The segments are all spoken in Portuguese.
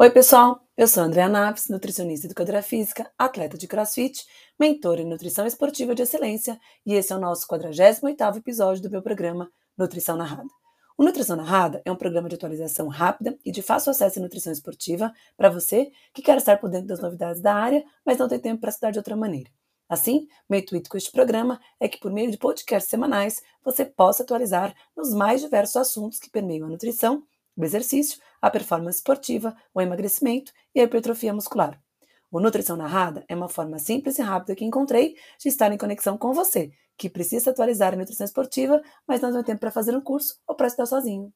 Oi, pessoal! Eu sou Andréa Naves, nutricionista e educadora física, atleta de crossfit, mentora em nutrição esportiva de excelência, e esse é o nosso 48º episódio do meu programa Nutrição Narrada. O Nutrição Narrada é um programa de atualização rápida e de fácil acesso à nutrição esportiva para você que quer estar por dentro das novidades da área, mas não tem tempo para estudar de outra maneira. Assim, meu intuito com este programa é que, por meio de podcasts semanais, você possa atualizar nos mais diversos assuntos que permeiam a nutrição o exercício, a performance esportiva, o emagrecimento e a hipertrofia muscular. O Nutrição Narrada é uma forma simples e rápida que encontrei de estar em conexão com você, que precisa atualizar a nutrição esportiva, mas não tem tempo para fazer um curso ou para estudar sozinho.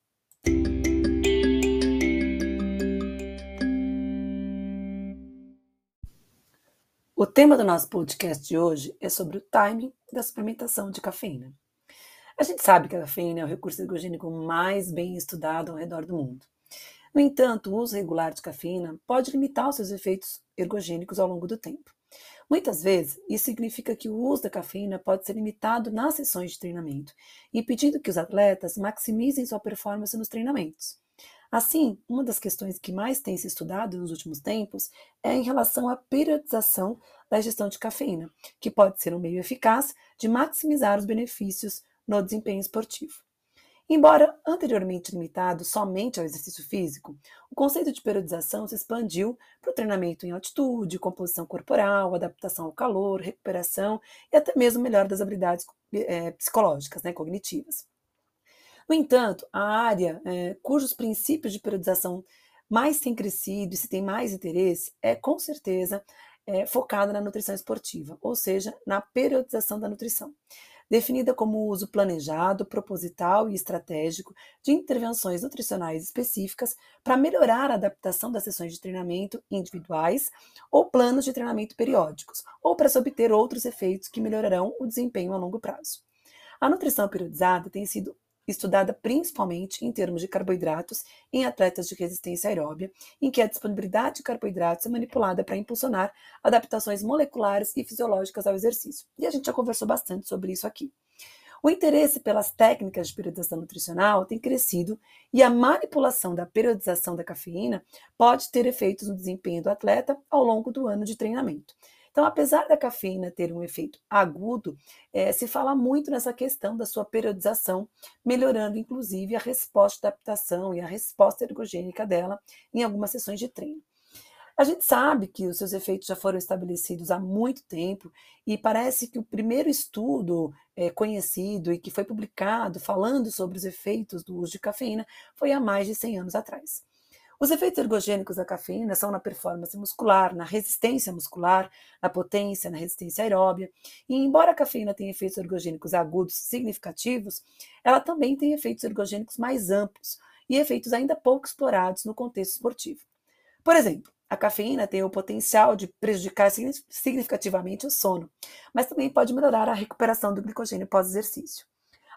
O tema do nosso podcast de hoje é sobre o timing da suplementação de cafeína. A gente sabe que a cafeína é o recurso ergogênico mais bem estudado ao redor do mundo. No entanto, o uso regular de cafeína pode limitar os seus efeitos ergogênicos ao longo do tempo. Muitas vezes, isso significa que o uso da cafeína pode ser limitado nas sessões de treinamento, impedindo que os atletas maximizem sua performance nos treinamentos. Assim, uma das questões que mais tem se estudado nos últimos tempos é em relação à periodização da ingestão de cafeína, que pode ser um meio eficaz de maximizar os benefícios no desempenho esportivo. Embora anteriormente limitado somente ao exercício físico, o conceito de periodização se expandiu para o treinamento em altitude, composição corporal, adaptação ao calor, recuperação e até mesmo melhora das habilidades é, psicológicas, né, cognitivas. No entanto, a área é, cujos princípios de periodização mais têm crescido e se tem mais interesse é, com certeza, é, focada na nutrição esportiva, ou seja, na periodização da nutrição definida como o uso planejado, proposital e estratégico de intervenções nutricionais específicas para melhorar a adaptação das sessões de treinamento individuais ou planos de treinamento periódicos, ou para se obter outros efeitos que melhorarão o desempenho a longo prazo. A nutrição periodizada tem sido estudada principalmente em termos de carboidratos em atletas de resistência aeróbia, em que a disponibilidade de carboidratos é manipulada para impulsionar adaptações moleculares e fisiológicas ao exercício. E a gente já conversou bastante sobre isso aqui. O interesse pelas técnicas de periodização nutricional tem crescido e a manipulação da periodização da cafeína pode ter efeitos no desempenho do atleta ao longo do ano de treinamento. Então, apesar da cafeína ter um efeito agudo, é, se fala muito nessa questão da sua periodização, melhorando inclusive a resposta de adaptação e a resposta ergogênica dela em algumas sessões de treino. A gente sabe que os seus efeitos já foram estabelecidos há muito tempo e parece que o primeiro estudo é, conhecido e que foi publicado falando sobre os efeitos do uso de cafeína foi há mais de 100 anos atrás. Os efeitos ergogênicos da cafeína são na performance muscular, na resistência muscular, na potência, na resistência aeróbia. E embora a cafeína tenha efeitos ergogênicos agudos significativos, ela também tem efeitos ergogênicos mais amplos e efeitos ainda pouco explorados no contexto esportivo. Por exemplo, a cafeína tem o potencial de prejudicar significativamente o sono, mas também pode melhorar a recuperação do glicogênio pós-exercício.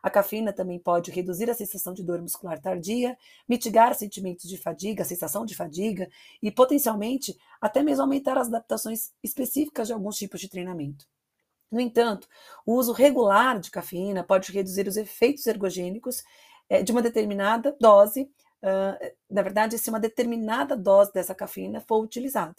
A cafeína também pode reduzir a sensação de dor muscular tardia, mitigar sentimentos de fadiga, sensação de fadiga e potencialmente até mesmo aumentar as adaptações específicas de alguns tipos de treinamento. No entanto, o uso regular de cafeína pode reduzir os efeitos ergogênicos eh, de uma determinada dose, na verdade, se uma determinada dose dessa cafeína for utilizada.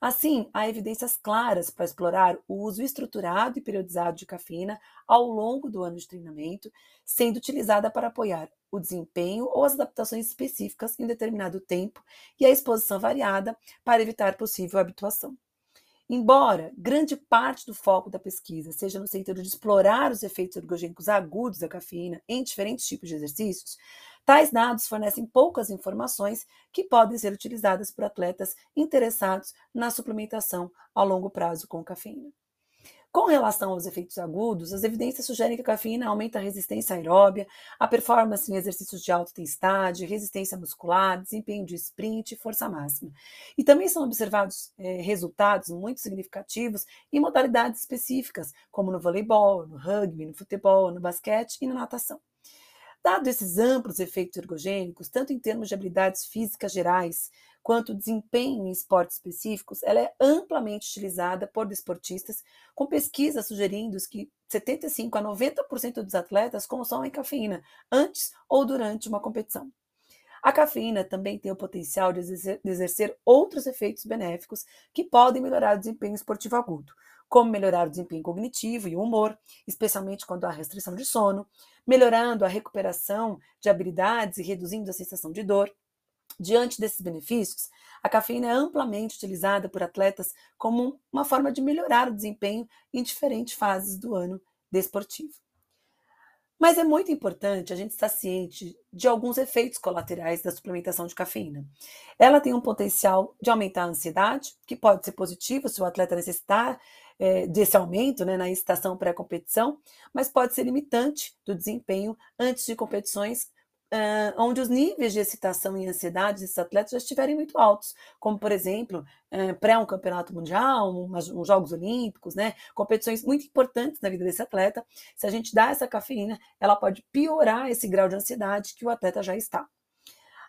Assim, há evidências claras para explorar o uso estruturado e periodizado de cafeína ao longo do ano de treinamento, sendo utilizada para apoiar o desempenho ou as adaptações específicas em determinado tempo e a exposição variada para evitar possível habituação. Embora grande parte do foco da pesquisa seja no sentido de explorar os efeitos ergogênicos agudos da cafeína em diferentes tipos de exercícios, tais dados fornecem poucas informações que podem ser utilizadas por atletas interessados na suplementação a longo prazo com cafeína. Com relação aos efeitos agudos, as evidências sugerem que a cafeína aumenta a resistência aeróbia, a performance em exercícios de alta intensidade, resistência muscular, desempenho de sprint e força máxima. E também são observados é, resultados muito significativos em modalidades específicas, como no voleibol, no rugby, no futebol, no basquete e na natação. Dado esses amplos efeitos ergogênicos, tanto em termos de habilidades físicas gerais, quanto desempenho em esportes específicos, ela é amplamente utilizada por desportistas, com pesquisas sugerindo que 75 a 90% dos atletas consomem cafeína antes ou durante uma competição. A cafeína também tem o potencial de exercer, outros efeitos benéficos que podem melhorar o desempenho esportivo agudo, como melhorar o desempenho cognitivo e o humor, especialmente quando há restrição de sono, melhorando a recuperação de habilidades e reduzindo a sensação de dor. Diante desses benefícios, a cafeína é amplamente utilizada por atletas como uma forma de melhorar o desempenho em diferentes fases do ano desportivo. Mas é muito importante a gente estar ciente de alguns efeitos colaterais da suplementação de cafeína. Ela tem um potencial de aumentar a ansiedade, que pode ser positivo se o atleta necessitar é, desse aumento né, na estação pré-competição, mas pode ser limitante do desempenho antes de competições Uh, onde os níveis de excitação e ansiedade desses atletas já estiverem muito altos, como, por exemplo, uh, pré um campeonato mundial, uns um, um Jogos Olímpicos, né? competições muito importantes na vida desse atleta. Se a gente dá essa cafeína, ela pode piorar esse grau de ansiedade que o atleta já está.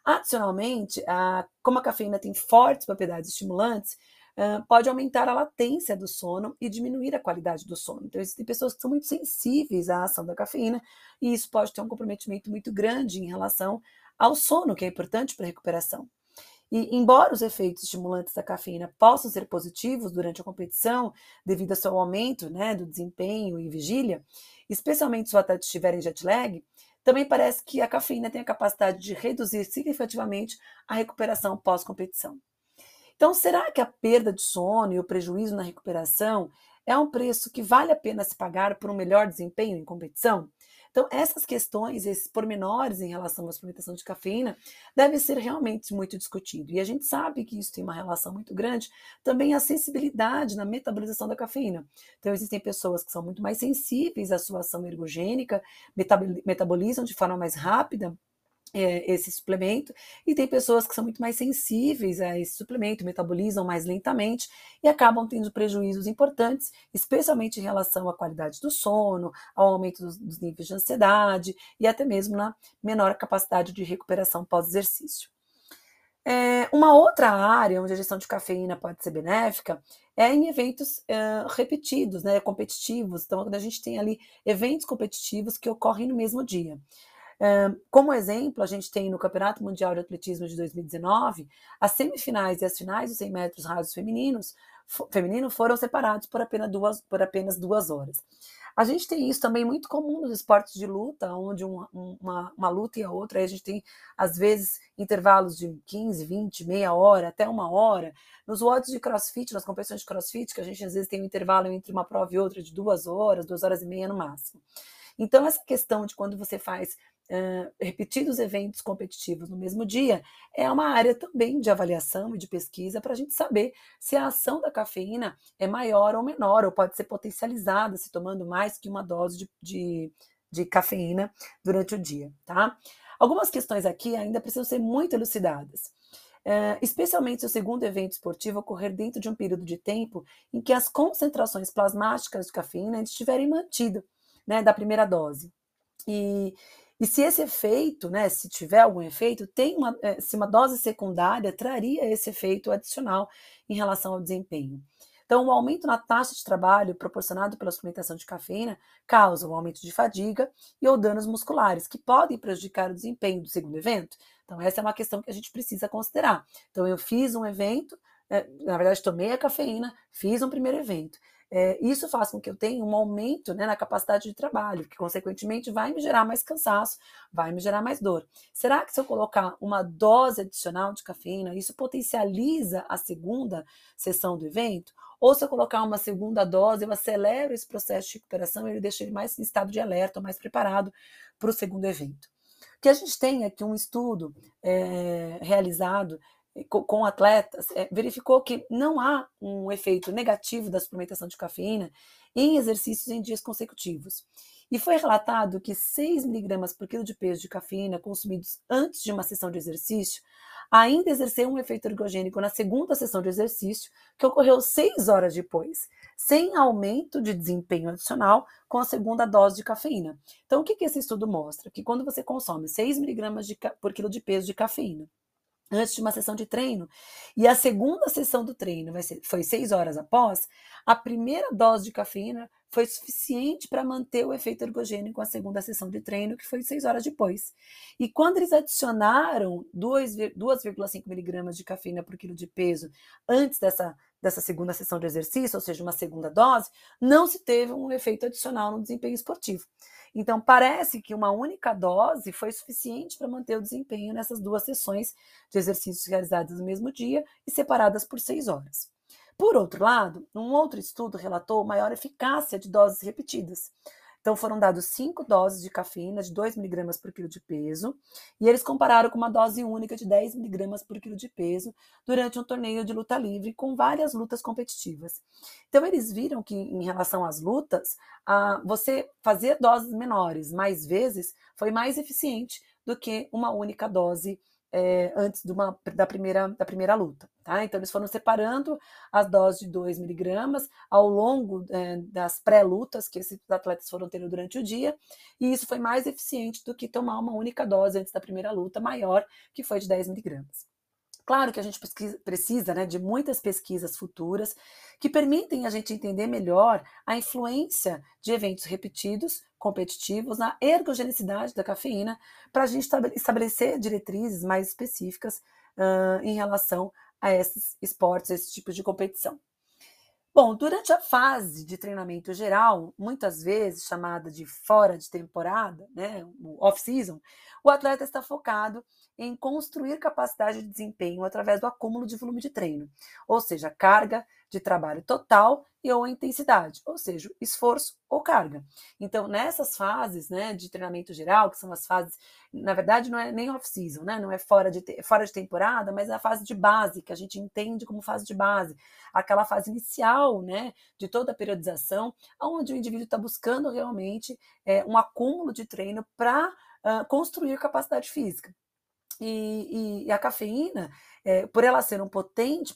Adicionalmente, uh, como a cafeína tem fortes propriedades estimulantes, pode aumentar a latência do sono e diminuir a qualidade do sono. Então, existem pessoas que são muito sensíveis à ação da cafeína e isso pode ter um comprometimento muito grande em relação ao sono, que é importante para a recuperação. E, embora os efeitos estimulantes da cafeína possam ser positivos durante a competição, devido ao seu aumento né, do desempenho e vigília, especialmente se o atleta estiver em jet lag, também parece que a cafeína tem a capacidade de reduzir significativamente a recuperação pós-competição. Então, será que a perda de sono e o prejuízo na recuperação é um preço que vale a pena se pagar por um melhor desempenho em competição? Então, essas questões, esses pormenores em relação à suplementação de cafeína, devem ser realmente muito discutidos. E a gente sabe que isso tem uma relação muito grande também à sensibilidade na metabolização da cafeína. Então, existem pessoas que são muito mais sensíveis à sua ação ergogênica, metabolizam de forma mais rápida é, esse suplemento, e tem pessoas que são muito mais sensíveis a esse suplemento, metabolizam mais lentamente e acabam tendo prejuízos importantes, especialmente em relação à qualidade do sono, ao aumento dos, dos níveis de ansiedade e até mesmo na menor capacidade de recuperação pós-exercício. É, uma outra área onde a gestão de cafeína pode ser benéfica é em eventos é, repetidos, né, competitivos. Então, quando a gente tem ali eventos competitivos que ocorrem no mesmo dia. Como exemplo, a gente tem no Campeonato Mundial de Atletismo de 2019, as semifinais e as finais dos 100 metros rasos femininos feminino foram separados por apenas duas, por apenas duas horas. A gente tem isso também muito comum nos esportes de luta, onde uma, uma, uma luta e a outra, a gente tem, às vezes, intervalos de 15, 20, meia hora, até uma hora. Nos WODs de crossfit, nas competições de crossfit, que a gente às vezes tem um intervalo entre uma prova e outra de duas horas, duas horas e meia no máximo. Então, essa questão de quando você faz uh, repetidos eventos competitivos no mesmo dia, é uma área também de avaliação e de pesquisa para a gente saber se a ação da cafeína é maior ou menor, ou pode ser potencializada se tomando mais que uma dose de, de, de cafeína durante o dia, tá? Algumas questões aqui ainda precisam ser muito elucidadas. Uh, especialmente se o segundo evento esportivo ocorrer dentro de um período de tempo em que as concentrações plasmáticas de cafeína estiverem mantidas né, da primeira dose. E, e se esse efeito, né, se tiver algum efeito, tem uma, eh, se uma dose secundária traria esse efeito adicional em relação ao desempenho. Então, o aumento na taxa de trabalho proporcionado pela suplementação de cafeína causa um aumento de fadiga e ou danos musculares, que podem prejudicar o desempenho do segundo evento. Então, essa é uma questão que a gente precisa considerar. Então, eu fiz um evento, eh, na verdade, tomei a cafeína, fiz um primeiro evento é, isso faz com que eu tenha um aumento né, na capacidade de trabalho, que consequentemente vai me gerar mais cansaço, vai me gerar mais dor. Será que se eu colocar uma dose adicional de cafeína, isso potencializa a segunda sessão do evento? Ou se eu colocar uma segunda dose, eu acelero esse processo de recuperação e ele deixa ele mais em estado de alerta, mais preparado para o segundo evento. O que a gente tem aqui um estudo é, realizado com atletas, é, verificou que não há um efeito negativo da suplementação de cafeína em exercícios em dias consecutivos. E foi relatado que 6 miligramas por quilo de peso de cafeína consumidos antes de uma sessão de exercício ainda exerceu um efeito ergogênico na segunda sessão de exercício, que ocorreu 6 horas depois, sem aumento de desempenho adicional com a segunda dose de cafeína. Então, o que, que esse estudo mostra? Que quando você consome 6 miligramas por quilo de peso de cafeína antes de uma sessão de treino, e a segunda sessão do treino vai ser, foi seis horas após, a primeira dose de cafeína foi suficiente para manter o efeito ergogênico a segunda sessão de treino, que foi seis horas depois. E quando eles adicionaram 2,5 miligramas de cafeína por quilo de peso antes dessa, dessa segunda sessão de exercício, ou seja, uma segunda dose, não se teve um efeito adicional no desempenho esportivo. Então, parece que uma única dose foi suficiente para manter o desempenho nessas duas sessões de exercícios realizadas no mesmo dia e separadas por seis horas. Por outro lado, um outro estudo relatou maior eficácia de doses repetidas. Então, foram dados cinco doses de cafeína de 2 miligramas por quilo de peso, e eles compararam com uma dose única de 10 miligramas por quilo de peso durante um torneio de luta livre com várias lutas competitivas. Então, eles viram que, em relação às lutas, a, você fazer doses menores mais vezes foi mais eficiente do que uma única dose é, antes uma, da, primeira, da primeira luta. Tá? Então, eles foram separando as doses de 2 miligramas ao longo é, das pré-lutas que esses atletas foram tendo durante o dia, e isso foi mais eficiente do que tomar uma única dose antes da primeira luta, maior, que foi de 10 miligramas. Claro que a gente precisa né, de muitas pesquisas futuras que permitem a gente entender melhor a influência de eventos repetidos, competitivos, na ergogenicidade da cafeína, para a gente estabelecer diretrizes mais específicas uh, em relação a esses esportes, esse tipo de competição. Bom, durante a fase de treinamento geral, muitas vezes chamada de fora de temporada, né, off-season, o atleta está focado em construir capacidade de desempenho através do acúmulo de volume de treino, ou seja, carga de trabalho total e ou intensidade, ou seja, esforço ou carga. Então, nessas fases né, de treinamento geral, que são as fases, na verdade, não é nem off-season, né, não é fora de, fora de temporada, mas é a fase de base, que a gente entende como fase de base, aquela fase inicial né, de toda a periodização, onde o indivíduo está buscando realmente é, um acúmulo de treino para uh, construir capacidade física. E, e, e a cafeína, é, por ela ser um potente,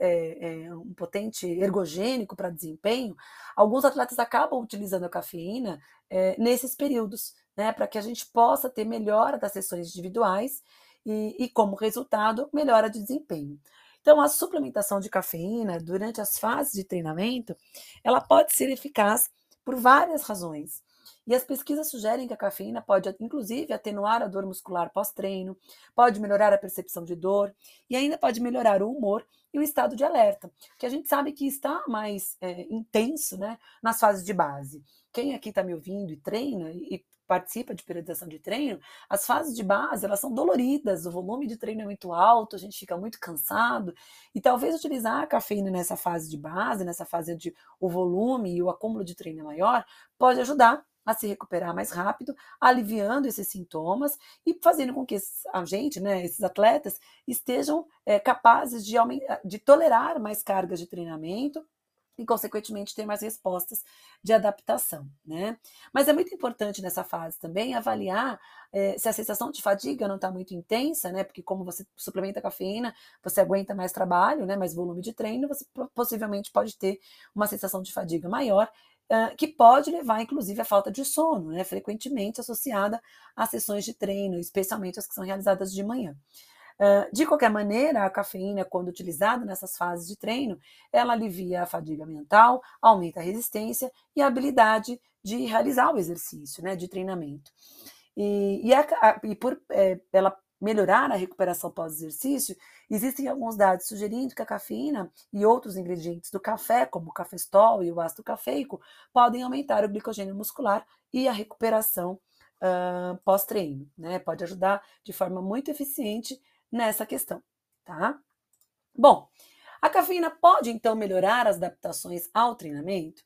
é, é, um potente ergogênico para desempenho, alguns atletas acabam utilizando a cafeína é, nesses períodos, né, para que a gente possa ter melhora das sessões individuais e, e, como resultado, melhora de desempenho. Então, a suplementação de cafeína durante as fases de treinamento, ela pode ser eficaz por várias razões. E as pesquisas sugerem que a cafeína pode, inclusive, atenuar a dor muscular pós-treino, pode melhorar a percepção de dor e ainda pode melhorar o humor e o estado de alerta, que a gente sabe que está mais é, intenso né, nas fases de base. Quem aqui está me ouvindo e treina e participa de periodização de treino, as fases de base elas são doloridas, o volume de treino é muito alto, a gente fica muito cansado, e talvez utilizar a cafeína nessa fase de base, nessa fase de o volume e o acúmulo de treino é maior, pode ajudar a se recuperar mais rápido, aliviando esses sintomas e fazendo com que a gente, né, esses atletas, estejam é, capazes de, de tolerar mais cargas de treinamento e, consequentemente, ter mais respostas de adaptação, né? Mas é muito importante nessa fase também avaliar é, se a sensação de fadiga não está muito intensa, né? Porque como você suplementa cafeína, você aguenta mais trabalho, né? Mais volume de treino, você possivelmente pode ter uma sensação de fadiga maior que pode levar, inclusive, à falta de sono, né, frequentemente associada a sessões de treino, especialmente as que são realizadas de manhã. de qualquer maneira, a cafeína, quando utilizada nessas fases de treino, ela alivia a fadiga mental, aumenta a resistência e a habilidade de realizar o exercício, né, de treinamento. E, e, a, e por é, ela melhorar a recuperação pós-exercício, existem alguns dados sugerindo que a cafeína e outros ingredientes do café, como o cafestol e o ácido cafeico, podem aumentar o glicogênio muscular e a recuperação uh, pós-treino, né? Pode ajudar de forma muito eficiente nessa questão, tá? Bom, a cafeína pode então melhorar as adaptações ao treinamento?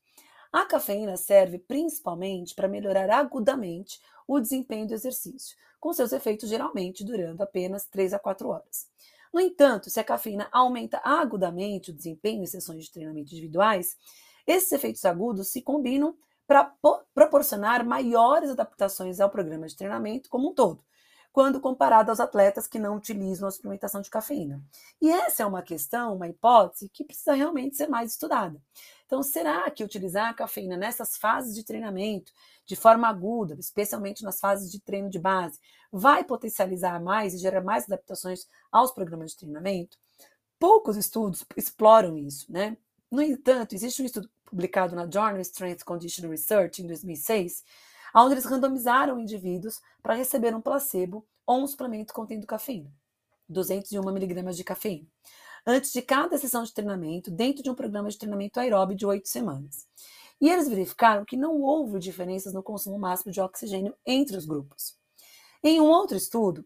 A cafeína serve principalmente para melhorar agudamente o desempenho do exercício, com seus efeitos geralmente durando apenas 3 a 4 horas. No entanto, se a cafeína aumenta agudamente o desempenho em sessões de treinamento individuais, esses efeitos agudos se combinam para proporcionar maiores adaptações ao programa de treinamento como um todo, quando comparado aos atletas que não utilizam a suplementação de cafeína. E essa é uma questão, uma hipótese que precisa realmente ser mais estudada. Então, será que utilizar a cafeína nessas fases de treinamento, de forma aguda, especialmente nas fases de treino de base, vai potencializar mais e gerar mais adaptações aos programas de treinamento? Poucos estudos exploram isso, né? No entanto, existe um estudo publicado na Journal Strength Condition Research em 2006, onde eles randomizaram indivíduos para receber um placebo ou um suplemento contendo cafeína, 201 mg de cafeína antes de cada sessão de treinamento, dentro de um programa de treinamento aeróbio de oito semanas. E eles verificaram que não houve diferenças no consumo máximo de oxigênio entre os grupos. Em um outro estudo,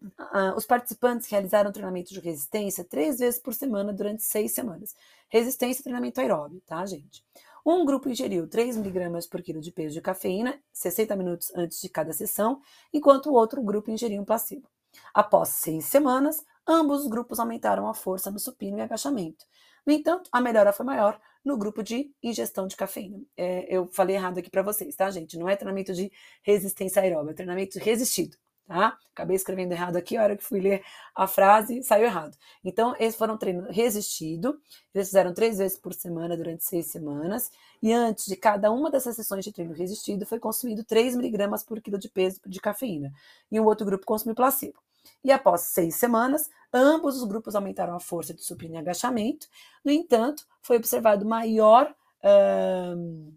os participantes realizaram treinamento de resistência três vezes por semana durante seis semanas. Resistência e treinamento aeróbio, tá, gente? Um grupo ingeriu 3 mg por quilo de peso de cafeína 60 minutos antes de cada sessão, enquanto o outro grupo ingeriu um placebo. Após seis semanas, ambos os grupos aumentaram a força no supino e agachamento. No entanto, a melhora foi maior no grupo de ingestão de cafeína. É, eu falei errado aqui para vocês, tá, gente? Não é treinamento de resistência aeróbica, é treinamento resistido, tá? Acabei escrevendo errado aqui, a hora que fui ler a frase, saiu errado. Então, esses foram treino resistido, eles fizeram três vezes por semana durante seis semanas, e antes de cada uma dessas sessões de treino resistido, foi consumido 3 miligramas por quilo de peso de cafeína, e um outro grupo consumiu placebo. E após seis semanas, ambos os grupos aumentaram a força de supino e agachamento. No entanto, foi observado maior. Uh,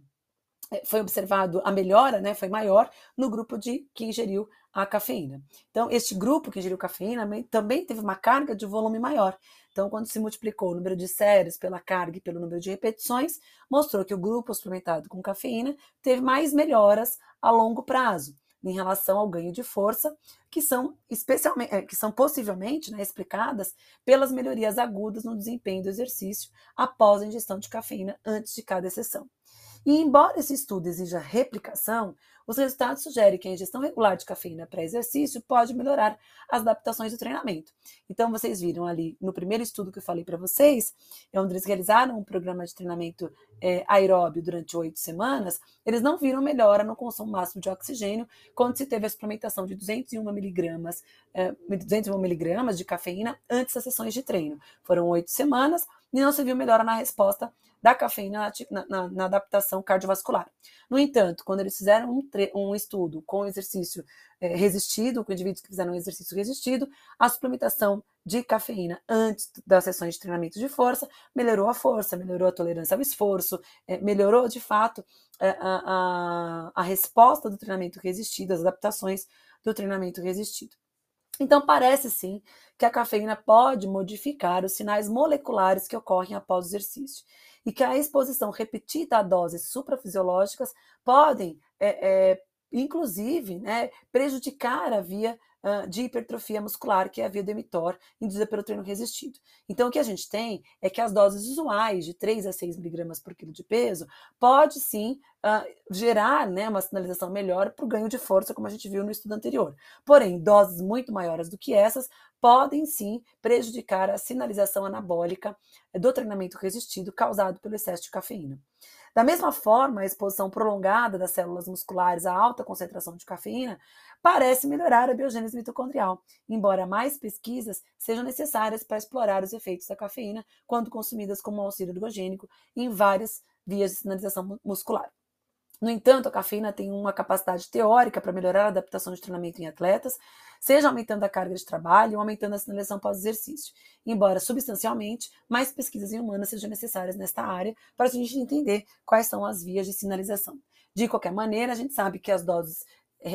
foi observado a melhora, né, foi maior no grupo de que ingeriu a cafeína. Então, este grupo que ingeriu cafeína também teve uma carga de volume maior. Então, quando se multiplicou o número de séries pela carga e pelo número de repetições, mostrou que o grupo suplementado com cafeína teve mais melhoras a longo prazo em relação ao ganho de força, que são especialmente, eh, que são possivelmente né, explicadas pelas melhorias agudas no desempenho do exercício após a ingestão de cafeína antes de cada sessão. E embora esse estudo exija replicação, os resultados sugerem que a ingestão regular de cafeína pré-exercício pode melhorar as adaptações do treinamento. Então, vocês viram ali no primeiro estudo que eu falei para vocês, onde eles realizaram um programa de treinamento é, aeróbio durante oito semanas, eles não viram melhora no consumo máximo de oxigênio quando se teve a suplementação de 201 miligramas, é, 201 miligramas de cafeína antes das sessões de treino. Foram oito semanas e não se viu melhora na resposta da cafeína na, na, na, adaptação cardiovascular. No entanto, quando eles fizeram um, um estudo com exercício é, resistido, com indivíduos que fizeram um exercício resistido, a suplementação de cafeína antes das sessões de treinamento de força melhorou a força, melhorou a tolerância ao esforço, é, melhorou de fato a, a, a resposta do treinamento resistido, as adaptações do treinamento resistido. Então, parece sim que a cafeína pode modificar os sinais moleculares que ocorrem após o exercício e que a exposição repetida a doses suprafisiológicas podem, é, é, inclusive, né, prejudicar a via uh, de hipertrofia muscular, que é a via do emitor, induzida pelo treino resistido. Então, o que a gente tem é que as doses usuais, de 3 a 6 miligramas por quilo de peso, pode sim uh, gerar né, uma sinalização melhor para o ganho de força, como a gente viu no estudo anterior. Porém, doses muito maiores do que essas podem sim prejudicar a sinalização anabólica do treinamento resistido causado pelo excesso de cafeína. Da mesma forma, a exposição prolongada das células musculares a alta concentração de cafeína parece melhorar a biogênese mitocondrial, embora mais pesquisas sejam necessárias para explorar os efeitos da cafeína quando consumidas como auxílio ergogênico em várias vias de sinalização muscular. No entanto, a cafeína tem uma capacidade teórica para melhorar a adaptação de treinamento em atletas, seja aumentando a carga de trabalho ou aumentando a sinalização pós-exercício. Embora substancialmente, mais pesquisas em humanas sejam necessárias nesta área para a gente entender quais são as vias de sinalização. De qualquer maneira, a gente sabe que as doses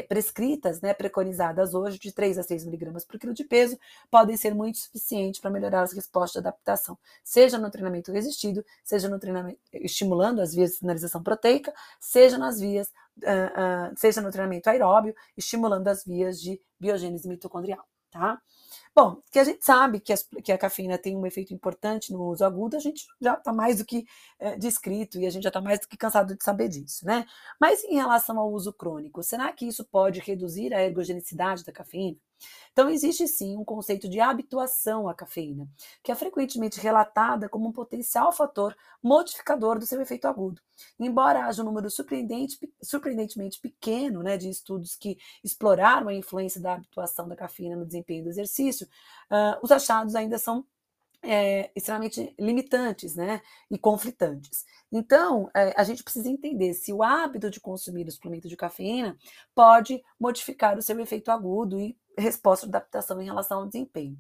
prescritas, né, preconizadas hoje, de 3 a 6 miligramas por quilo de peso, podem ser muito suficientes para melhorar as respostas de adaptação, seja no treinamento resistido, seja no treinamento estimulando as vias de sinalização proteica, seja nas vias, uh, uh, seja no treinamento aeróbio, estimulando as vias de biogênese mitocondrial, tá? Bom, que a gente sabe que, as, que, a cafeína tem um efeito importante no uso agudo, a gente já está mais do que é, descrito e a gente já está mais do que cansado de saber disso, né? Mas em relação ao uso crônico, será que isso pode reduzir a ergogenicidade da cafeína? Então, existe sim um conceito de habituação à cafeína, que é frequentemente relatada como um potencial fator modificador do seu efeito agudo. Embora haja um número surpreendente, surpreendentemente pequeno né, de estudos que exploraram a influência da habituação da cafeína no desempenho do exercício, uh, os achados ainda são é, extremamente limitantes né, e conflitantes. Então, é, a gente precisa entender se o hábito de consumir o suplemento de cafeína pode modificar o seu efeito agudo e resposta de adaptação em relação ao desempenho.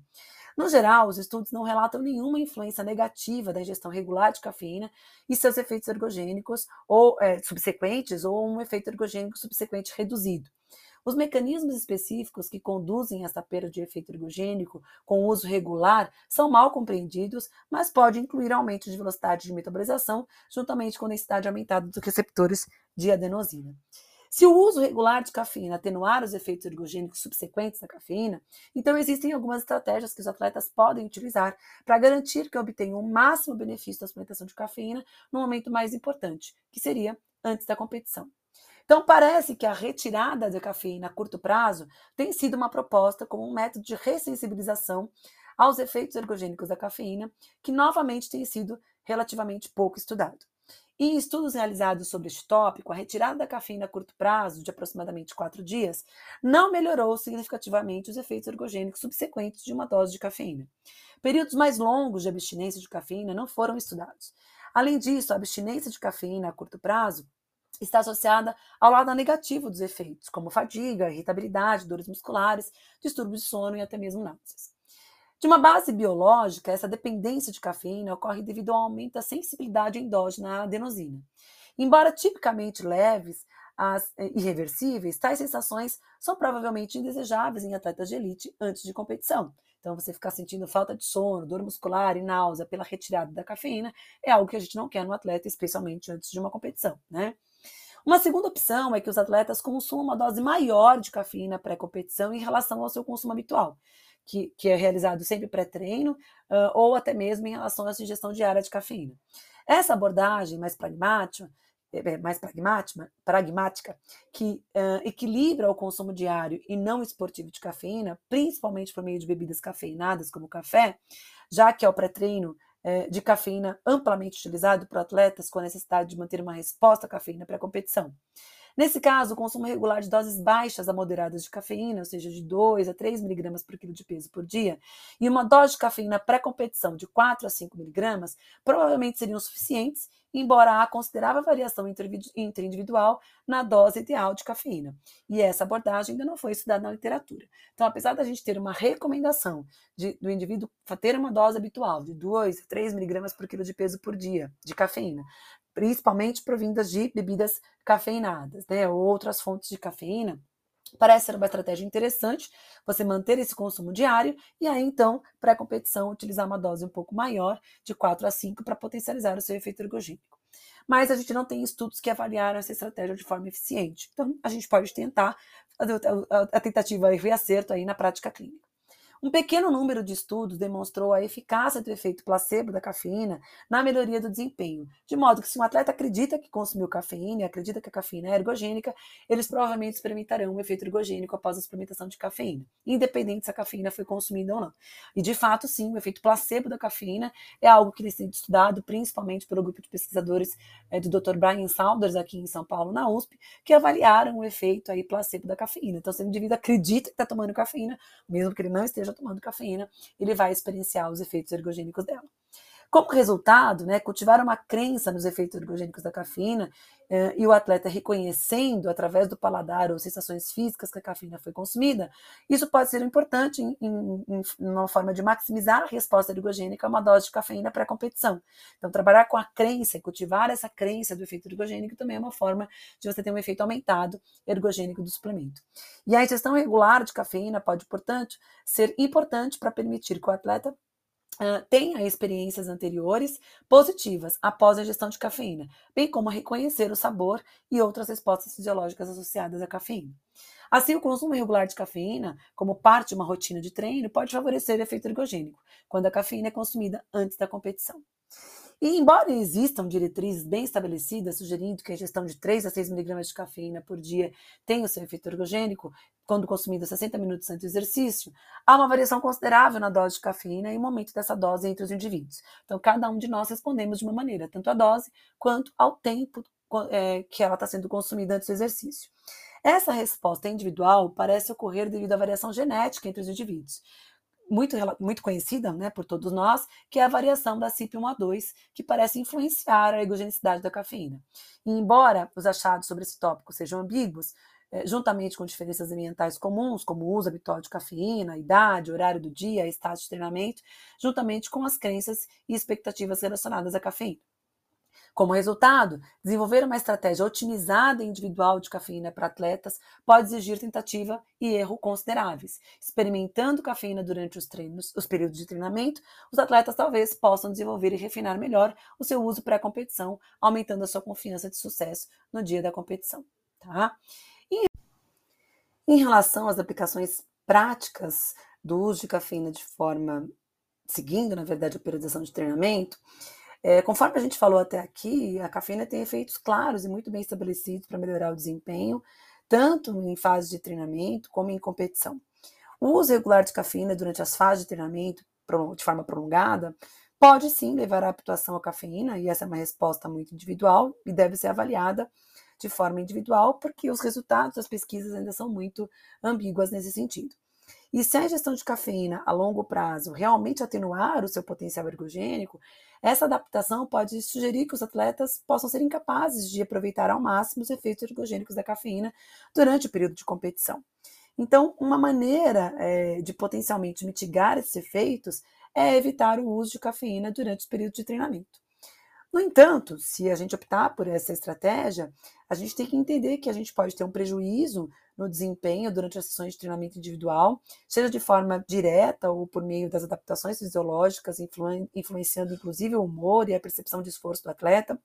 No geral, os estudos não relatam nenhuma influência negativa da ingestão regular de cafeína e seus efeitos ergogênicos ou é, subsequentes ou um efeito ergogênico subsequente reduzido. Os mecanismos específicos que conduzem essa perda de efeito ergogênico com uso regular são mal compreendidos, mas pode incluir aumento de velocidade de metabolização, juntamente com densidade aumentada dos receptores de adenosina. Se o uso regular de cafeína atenuar os efeitos ergogênicos subsequentes da cafeína, então existem algumas estratégias que os atletas podem utilizar para garantir que obtenham o máximo benefício da suplementação de cafeína no momento mais importante, que seria antes da competição. Então, parece que a retirada da cafeína a curto prazo tem sido uma proposta como um método de ressensibilização aos efeitos ergogênicos da cafeína, que novamente tem sido relativamente pouco estudado. Em estudos realizados sobre este tópico, a retirada da cafeína a curto prazo, de aproximadamente quatro dias, não melhorou significativamente os efeitos ergogênicos subsequentes de uma dose de cafeína. Períodos mais longos de abstinência de cafeína não foram estudados. Além disso, a abstinência de cafeína a curto prazo está associada ao lado negativo dos efeitos, como fadiga, irritabilidade, dores musculares, distúrbios de sono e até mesmo náuseas. De uma base biológica, essa dependência de cafeína ocorre devido ao aumento da sensibilidade endógena à adenosina. Embora tipicamente leves as eh, irreversíveis, tais sensações são provavelmente indesejáveis em atletas de elite antes de competição. Então, você ficar sentindo falta de sono, dor muscular e náusea pela retirada da cafeína é algo que a gente não quer no atleta, especialmente antes de uma competição, né? Uma segunda opção é que os atletas consumam uma dose maior de cafeína pré-competição em relação ao seu consumo habitual, que, que é realizado sempre pré-treino uh, ou até mesmo em relação à ingestão diária de cafeína. Essa abordagem mais pragmática, é, é, mais pragmática, pragmática que uh, equilibra o consumo diário e não esportivo de cafeína, principalmente por meio de bebidas cafeinadas como café, já que ao pré-treino é, de cafeína amplamente utilizado por atletas com a necessidade de manter uma resposta à cafeína para a competição. Nesse caso, o consumo regular de doses baixas a moderadas de cafeína, ou seja, de 2 a 3 miligramas por quilo de peso por dia, e uma dose de cafeína pré-competição de 4 a 5 miligramas, provavelmente seriam suficientes, embora há considerável variação interindividual na dose ideal de cafeína. E essa abordagem ainda não foi estudada na literatura. Então, apesar da gente ter uma recomendação de, do indivíduo ter uma dose habitual de 2 a 3 miligramas por quilo de peso por dia de cafeína, principalmente provindas de bebidas cafeinadas, né, ou outras fontes de cafeína, Parece ser uma estratégia interessante você manter esse consumo diário e aí então, para a competição, utilizar uma dose um pouco maior, de 4 a 5, para potencializar o seu efeito ergogênico. Mas a gente não tem estudos que avaliaram essa estratégia de forma eficiente. Então, a gente pode tentar a tentativa e reacerto aí na prática clínica. Um pequeno número de estudos demonstrou a eficácia do efeito placebo da cafeína na melhoria do desempenho, de modo que se um atleta acredita que consumiu cafeína e acredita que a cafeína é ergogênica, eles provavelmente experimentarão um efeito ergogênico após a experimentação de cafeína, independente se a cafeína foi consumida ou não. E de fato, sim, o efeito placebo da cafeína é algo que tem sido estudado principalmente pelo grupo de pesquisadores é, do Dr. Brian Saunders aqui em São Paulo, na USP, que avaliaram o efeito aí placebo da cafeína. Então, se o indivíduo acredita que está tomando cafeína, mesmo que ele não esteja esteja tomando cafeína, ele vai experienciar os efeitos ergogênicos dela. Como resultado, né, cultivar uma crença nos efeitos ergogênicos da cafeína eh, e o atleta reconhecendo através do paladar ou sensações físicas que a cafeína foi consumida, isso pode ser importante em, em, em uma forma de maximizar a resposta ergogênica a uma dose de cafeína pré-competição. Então, trabalhar com a crença e cultivar essa crença do efeito ergogênico também é uma forma de você ter um efeito aumentado ergogênico do suplemento. E a ingestão regular de cafeína pode, portanto, ser importante para permitir que o atleta Uh, tenha experiências anteriores positivas após a ingestão de cafeína, bem como reconhecer o sabor e outras respostas fisiológicas associadas à cafeína. Assim, o consumo regular de cafeína, como parte de uma rotina de treino, pode favorecer o efeito ergogênico, quando a cafeína é consumida antes da competição. E embora existam diretrizes bem estabelecidas sugerindo que a ingestão de 3 a 6 miligramas de cafeína por dia tenha o seu efeito ergogênico, quando consumida 60 minutos antes do exercício, há uma variação considerável na dose de cafeína e o momento dessa dose entre os indivíduos. Então, cada um de nós respondemos de uma maneira, tanto a dose quanto ao tempo é, que ela está sendo consumida antes do exercício. Essa resposta individual parece ocorrer devido à variação genética entre os indivíduos muito, muito conhecida né, por todos nós, que é a variação da CYP1A2, que parece influenciar a ergogenicidade da cafeína. E embora os achados sobre esse tópico sejam ambíguos, é, juntamente com diferenças ambientais comuns, como o uso habitual de cafeína, idade, horário do dia, estado de treinamento, juntamente com as crenças e expectativas relacionadas à cafeína. Como resultado, desenvolver uma estratégia otimizada e individual de cafeína para atletas pode exigir tentativa e erro consideráveis. Experimentando cafeína durante os treinos, os períodos de treinamento, os atletas talvez possam desenvolver e refinar melhor o seu uso pré-competição, aumentando a sua confiança de sucesso no dia da competição. Tá? E em relação às aplicações práticas do uso de cafeína de forma seguindo, na verdade, a periodização de treinamento, é, conforme a gente falou até aqui, a cafeína tem efeitos claros e muito bem estabelecidos para melhorar o desempenho, tanto em fase de treinamento como em competição. O uso regular de cafeína durante as fases de treinamento, de forma prolongada, pode sim levar à habituação à cafeína, e essa é uma resposta muito individual e deve ser avaliada de forma individual, porque os resultados das pesquisas ainda são muito ambíguas nesse sentido. E se a ingestão de cafeína a longo prazo realmente atenuar o seu potencial ergogênico, essa adaptação pode sugerir que os atletas possam ser incapazes de aproveitar ao máximo os efeitos ergogênicos da cafeína durante o período de competição. Então, uma maneira é, de potencialmente mitigar esses efeitos é evitar o uso de cafeína durante os períodos de treinamento. No entanto, se a gente optar por essa estratégia, a gente tem que entender que a gente pode ter um prejuízo no desempenho durante as sessões de treinamento individual, seja de forma direta ou por meio das adaptações fisiológicas, influ influenciando inclusive o humor e a percepção de esforço do atleta.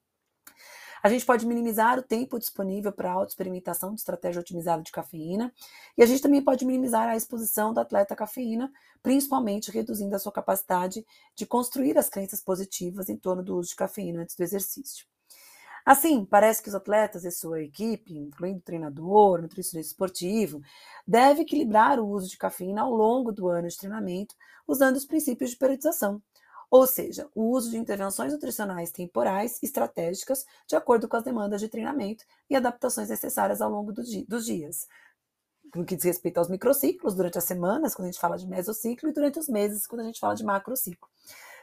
A gente pode minimizar o tempo disponível para autoexperimentação de estratégia otimizada de cafeína. E a gente também pode minimizar a exposição do atleta à cafeína, principalmente reduzindo a sua capacidade de construir as crenças positivas em torno do uso de cafeína antes do exercício. Assim, parece que os atletas e sua equipe, incluindo treinador, nutricionista esportivo, deve equilibrar o uso de cafeína ao longo do ano de treinamento, usando os princípios de periodização, ou seja, o uso de intervenções nutricionais temporais estratégicas de acordo com as demandas de treinamento e adaptações necessárias ao longo do dos dias. No que diz respeito aos microciclos, durante as semanas, quando a gente fala de mesociclo, e durante os meses, quando a gente fala de macrociclo.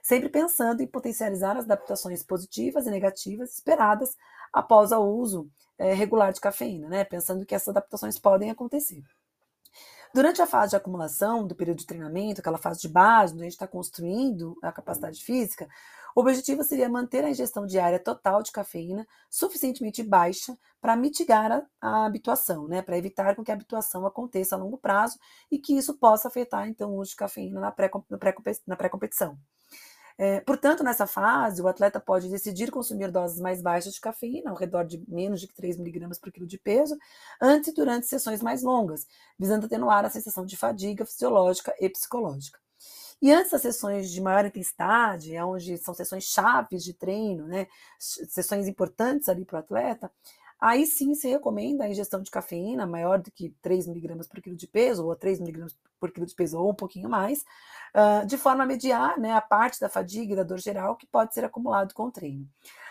Sempre pensando em potencializar as adaptações positivas e negativas esperadas após o uso é, regular de cafeína, né? Pensando que essas adaptações podem acontecer. Durante a fase de acumulação do período de treinamento, aquela fase de base, onde a gente está construindo a capacidade física, o objetivo seria manter a ingestão diária total de cafeína suficientemente baixa para mitigar a, a habituação, né? para evitar que a habituação aconteça a longo prazo e que isso possa afetar então o uso de cafeína na pré-competição. Pré é, portanto, nessa fase, o atleta pode decidir consumir doses mais baixas de cafeína, ao redor de menos de 3 mg por quilo de peso, antes e durante sessões mais longas, visando atenuar a sensação de fadiga fisiológica e psicológica. E antes das sessões de maior intensidade, onde são sessões chaves de treino, né, sessões importantes ali para o atleta, aí sim se recomenda a ingestão de cafeína maior do que 3 miligramas por quilo de peso, ou 3 miligramas por quilo de peso, ou um pouquinho mais, uh, de forma a mediar né, a parte da fadiga e da dor geral que pode ser acumulado com o treino.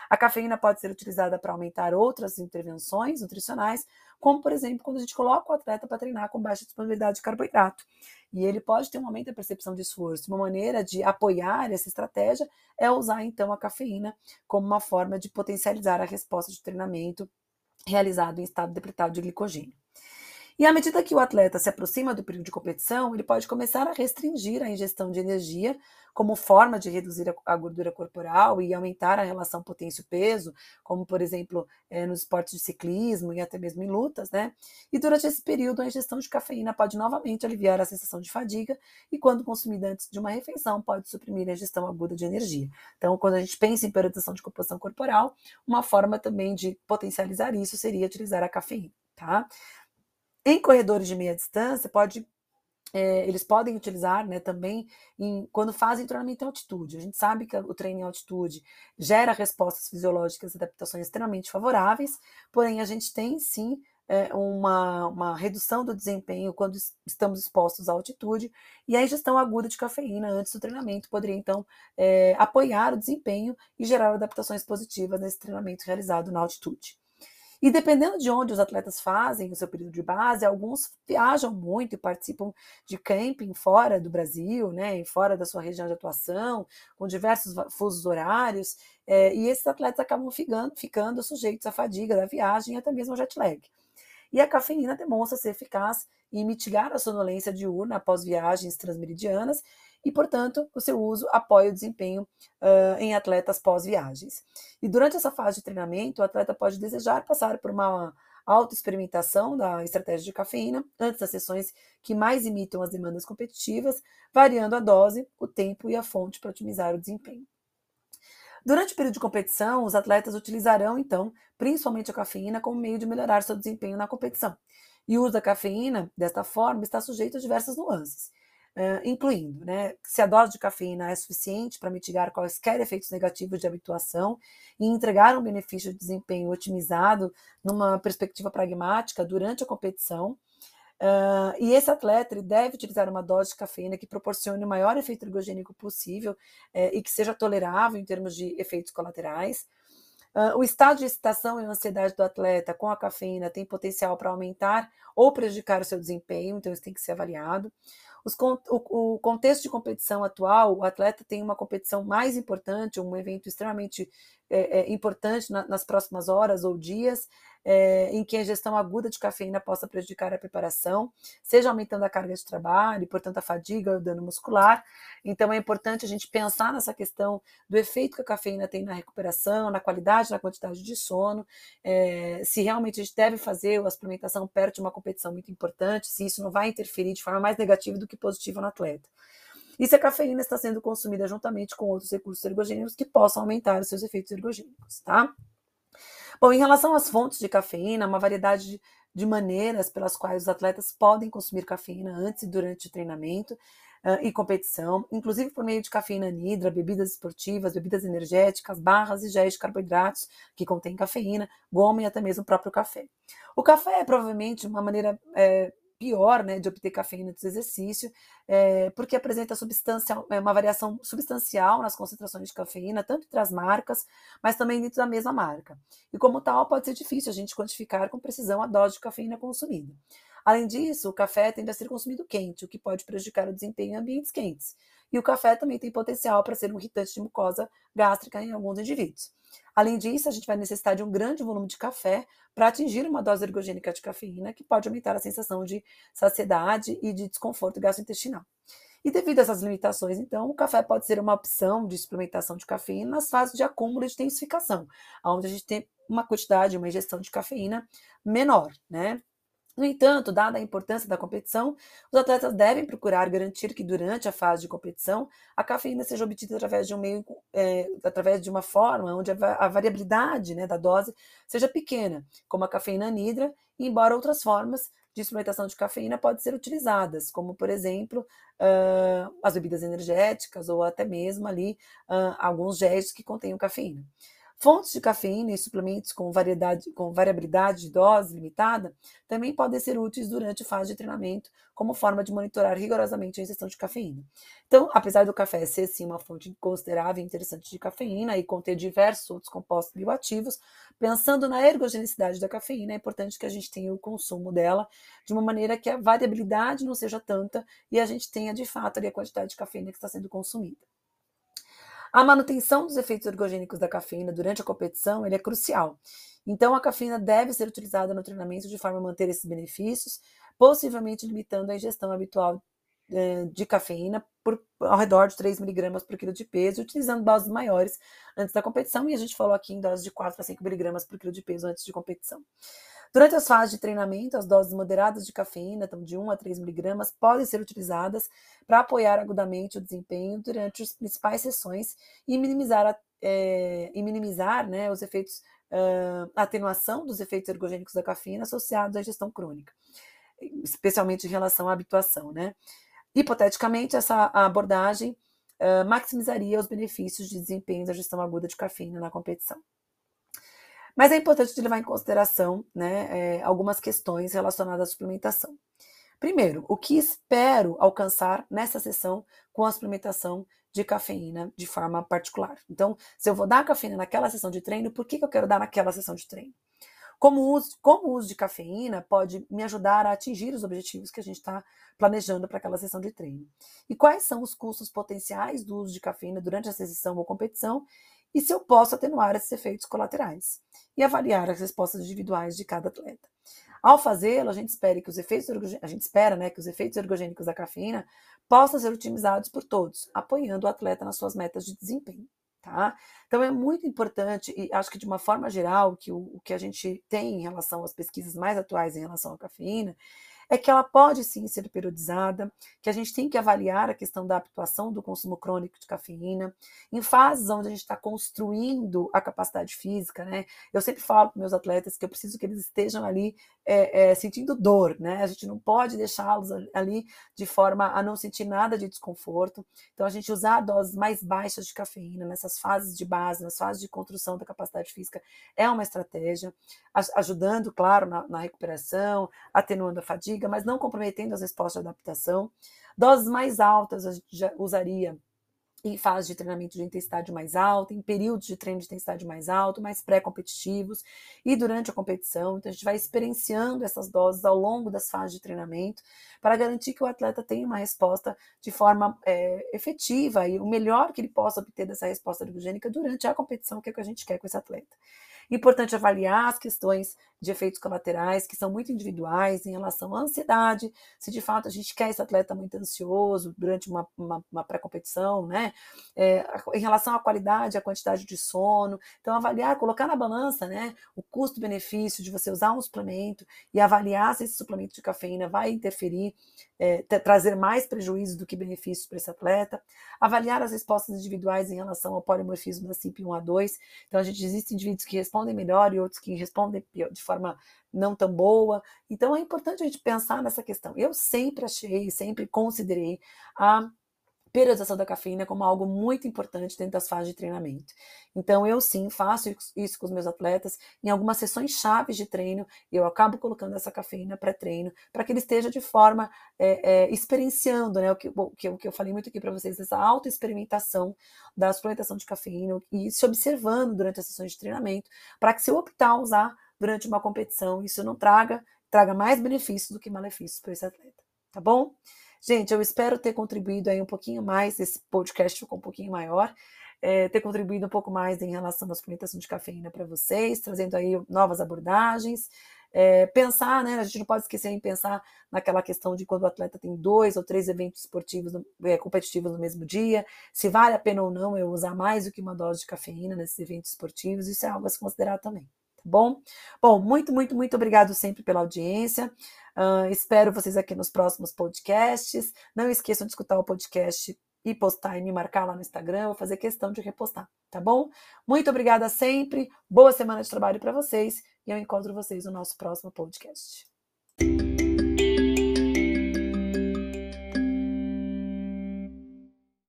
A cafeína pode ser utilizada para aumentar outras intervenções nutricionais, como, por exemplo, quando a gente coloca o atleta para treinar com baixa disponibilidade de carboidrato. E ele pode ter um aumento da percepção de esforço. Uma maneira de apoiar essa estratégia é usar, então, a cafeína como uma forma de potencializar a resposta de treinamento realizado em estado depletado de glicogênio. E à medida que o atleta se aproxima do período de competição, ele pode começar a restringir a ingestão de energia como forma de reduzir a gordura corporal e aumentar a relação potência-peso, como por exemplo é, nos esportes de ciclismo e até mesmo em lutas, né? E durante esse período, a ingestão de cafeína pode novamente aliviar a sensação de fadiga e, quando consumida antes de uma refeição, pode suprimir a ingestão aguda de energia. Então, quando a gente pensa em periodização de composição corporal, uma forma também de potencializar isso seria utilizar a cafeína, tá? Em corredores de meia distância, pode é, eles podem utilizar né, também em, quando fazem treinamento em altitude. A gente sabe que o treino em altitude gera respostas fisiológicas e adaptações extremamente favoráveis, porém a gente tem sim é, uma, uma redução do desempenho quando estamos expostos à altitude, e a ingestão aguda de cafeína antes do treinamento poderia então é, apoiar o desempenho e gerar adaptações positivas nesse treinamento realizado na altitude. E dependendo de onde os atletas fazem o seu período de base, alguns viajam muito e participam de camping fora do Brasil, né, fora da sua região de atuação, com diversos fusos horários, é, e esses atletas acabam ficando, ficando sujeitos à fadiga da viagem e até mesmo ao jet lag. E a cafeína demonstra ser eficaz em mitigar a sonolência diurna após viagens transmeridianas e, portanto, o seu uso apoia o desempenho uh, em atletas pós-viagens. E durante essa fase de treinamento, o atleta pode desejar passar por uma autoexperimentação da estratégia de cafeína antes das sessões que mais imitam as demandas competitivas, variando a dose, o tempo e a fonte para otimizar o desempenho. Durante o período de competição, os atletas utilizarão, então, principalmente a cafeína como meio de melhorar seu desempenho na competição. E o uso da cafeína, desta forma, está sujeito a diversas nuances incluindo né, se a dose de cafeína é suficiente para mitigar quaisquer efeitos negativos de habituação e entregar um benefício de desempenho otimizado numa perspectiva pragmática durante a competição. Uh, e esse atleta deve utilizar uma dose de cafeína que proporcione o maior efeito ergogênico possível uh, e que seja tolerável em termos de efeitos colaterais. Uh, o estado de excitação e ansiedade do atleta com a cafeína tem potencial para aumentar ou prejudicar o seu desempenho, então isso tem que ser avaliado. Os, o, o, contexto de competição atual, o atleta tem uma competição mais importante, um evento extremamente é, é, importante na, nas próximas horas ou dias, é, em que a ingestão aguda de cafeína possa prejudicar a preparação, seja aumentando a carga de trabalho, e, portanto, a fadiga, o dano muscular. Então, é importante a gente pensar nessa questão do efeito que a cafeína tem na recuperação, na qualidade, na quantidade de sono, é, se realmente a gente deve fazer a suplementação perto de uma competição muito importante, se isso não vai interferir de forma mais negativa do que positiva no atleta e se a cafeína está sendo consumida juntamente com outros recursos ergogênicos que possam aumentar os seus efeitos ergogênicos, tá? Bom, em relação às fontes de cafeína, uma variedade de, de maneiras pelas quais os atletas podem consumir cafeína antes e durante o treinamento uh, e competição, inclusive por meio de cafeína nidra, bebidas esportivas, bebidas energéticas, barras e géis de carboidratos que contêm cafeína, goma e até mesmo o próprio café. O café é provavelmente uma maneira é, pior né, de obter cafeína do exercício, é, porque apresenta substancial, é, uma variação substancial nas concentrações de cafeína, tanto entre as marcas, mas também dentro da mesma marca. E como tal, pode ser difícil a gente quantificar com precisão a dose de cafeína consumida. Além disso, o café tende a ser consumido quente, o que pode prejudicar o desempenho em ambientes quentes. E o café também tem potencial para ser um irritante de mucosa gástrica em alguns indivíduos. Além disso, a gente vai necessitar de um grande volume de café para atingir uma dose ergogênica de cafeína, que pode aumentar a sensação de saciedade e de desconforto gastrointestinal. E devido a essas limitações, então, o café pode ser uma opção de suplementação de cafeína nas fases de acúmulo e de intensificação, onde a gente tem uma quantidade, uma ingestão de cafeína menor, né? No entanto, dada a importância da competição, os atletas devem procurar garantir que durante a fase de competição a cafeína seja obtida através de um meio, é, através de uma forma onde a, variabilidade né, da dose seja pequena, como a cafeína anidra, embora outras formas de suplementação de cafeína podem ser utilizadas, como por exemplo uh, as bebidas energéticas ou até mesmo ali uh, alguns gestos que contenham cafeína. Fontes de cafeína e suplementos com, variedade, com variabilidade de dose limitada também podem ser úteis durante a fase de treinamento, como forma de monitorar rigorosamente a ingestão de cafeína. Então, apesar do café ser sim uma fonte considerável e interessante de cafeína e conter diversos outros compostos bioativos, pensando na ergogenicidade da cafeína, é importante que a gente tenha o consumo dela de uma maneira que a variabilidade não seja tanta e a gente tenha de fato a quantidade de cafeína que está sendo consumida. A manutenção dos efeitos ergogênicos da cafeína durante a competição é crucial. Então, a cafeína deve ser utilizada no treinamento de forma a manter esses benefícios, possivelmente limitando a ingestão habitual eh, de cafeína por ao redor de 3 miligramas por quilo de peso, utilizando doses maiores antes da competição, e a gente falou aqui em doses de 4 a 5 miligramas por quilo de peso antes de competição. Durante as fases de treinamento, as doses moderadas de cafeína, então de 1 a 3 miligramas, podem ser utilizadas para apoiar agudamente o desempenho durante as principais sessões e minimizar, a, é, e minimizar né, os efeitos, uh, a atenuação dos efeitos ergogênicos da cafeína associados à ingestão crônica. especialmente em relação à habituação, né? Hipoteticamente, essa abordagem uh, maximizaria os benefícios de desempenho da gestão aguda de cafeína na competição. Mas é importante levar em consideração né, é, algumas questões relacionadas à suplementação. Primeiro, o que espero alcançar nessa sessão com a suplementação de cafeína de forma particular. Então, se eu vou dar cafeína naquela sessão de treino, por que, que eu quero dar naquela sessão de treino? Como o, uso, como uso de cafeína pode me ajudar a atingir os objetivos que a gente está planejando para aquela sessão de treino? E quais são os custos potenciais do uso de cafeína durante essa sessão ou competição? E se eu posso atenuar esses efeitos colaterais? E avaliar as respostas individuais de cada atleta. Ao fazê-lo, a gente espera que os efeitos a gente espera, né, que os efeitos ergogênicos da cafeína possam ser otimizados por todos, apoiando o atleta nas suas metas de desempenho. Tá? Então é muito importante, e acho que de uma forma geral, que o, o que a gente tem em relação às pesquisas mais atuais em relação à cafeína, é que ela pode sim ser periodizada, que a gente tem que avaliar a questão da habituação do consumo crônico de cafeína, em fases onde a gente está construindo a capacidade física, né? Eu sempre falo para meus atletas que eu preciso que eles estejam ali é, é, sentindo dor, né? A gente não pode deixá-los ali de forma a não sentir nada de desconforto. Então, a gente usar doses mais baixas de cafeína nessas fases de base, nas fases de construção da capacidade física, é uma estratégia, ajudando, claro, na, na recuperação, atenuando a fadiga mas não comprometendo as respostas de adaptação. Doses mais altas a gente já usaria em fase de treinamento de intensidade mais alta, em períodos de treino de intensidade mais alto, mais pré-competitivos e durante a competição. Então, a gente vai experienciando essas doses ao longo das fases de treinamento para garantir que o atleta tenha uma resposta de forma é, efetiva e o melhor que ele possa obter dessa resposta glicogênica durante a competição, que é o que a gente quer com esse atleta. Importante avaliar as questões de efeitos colaterais, que são muito individuais em relação à ansiedade, se de fato a gente quer esse atleta muito ansioso durante uma, uma, uma pré-competição, né? É, em relação à qualidade, à quantidade de sono. Então, avaliar, colocar na balança né, o custo-benefício de você usar um suplemento e avaliar se esse suplemento de cafeína vai interferir, é, trazer mais prejuízos do que benefícios para esse atleta. Avaliar as respostas individuais em relação ao polimorfismo da CYP1A2. Então, a gente existe indivíduos que respondem melhor e outros que respondem de forma não tão boa. Então é importante a gente pensar nessa questão. Eu sempre achei, sempre considerei a periodização da cafeína como algo muito importante dentro das fases de treinamento. Então, eu sim faço isso com os meus atletas. Em algumas sessões chaves de treino, eu acabo colocando essa cafeína pré-treino para que ele esteja de forma é, é, experienciando, né? O que, o, que, o que eu falei muito aqui para vocês, essa autoexperimentação da suplementação de cafeína e se observando durante as sessões de treinamento, para que se eu optar a usar durante uma competição, isso não traga, traga mais benefícios do que malefícios para esse atleta, tá bom? Gente, eu espero ter contribuído aí um pouquinho mais, esse podcast ficou um pouquinho maior, é, ter contribuído um pouco mais em relação à suplementação de cafeína para vocês, trazendo aí novas abordagens, é, pensar, né? A gente não pode esquecer em pensar naquela questão de quando o atleta tem dois ou três eventos esportivos é, competitivos no mesmo dia, se vale a pena ou não eu usar mais do que uma dose de cafeína nesses eventos esportivos, isso é algo a se considerar também bom? Bom, muito, muito, muito obrigado sempre pela audiência. Uh, espero vocês aqui nos próximos podcasts. Não esqueçam de escutar o podcast e postar e me marcar lá no Instagram. vou fazer questão de repostar, tá bom? Muito obrigada sempre. Boa semana de trabalho para vocês e eu encontro vocês no nosso próximo podcast.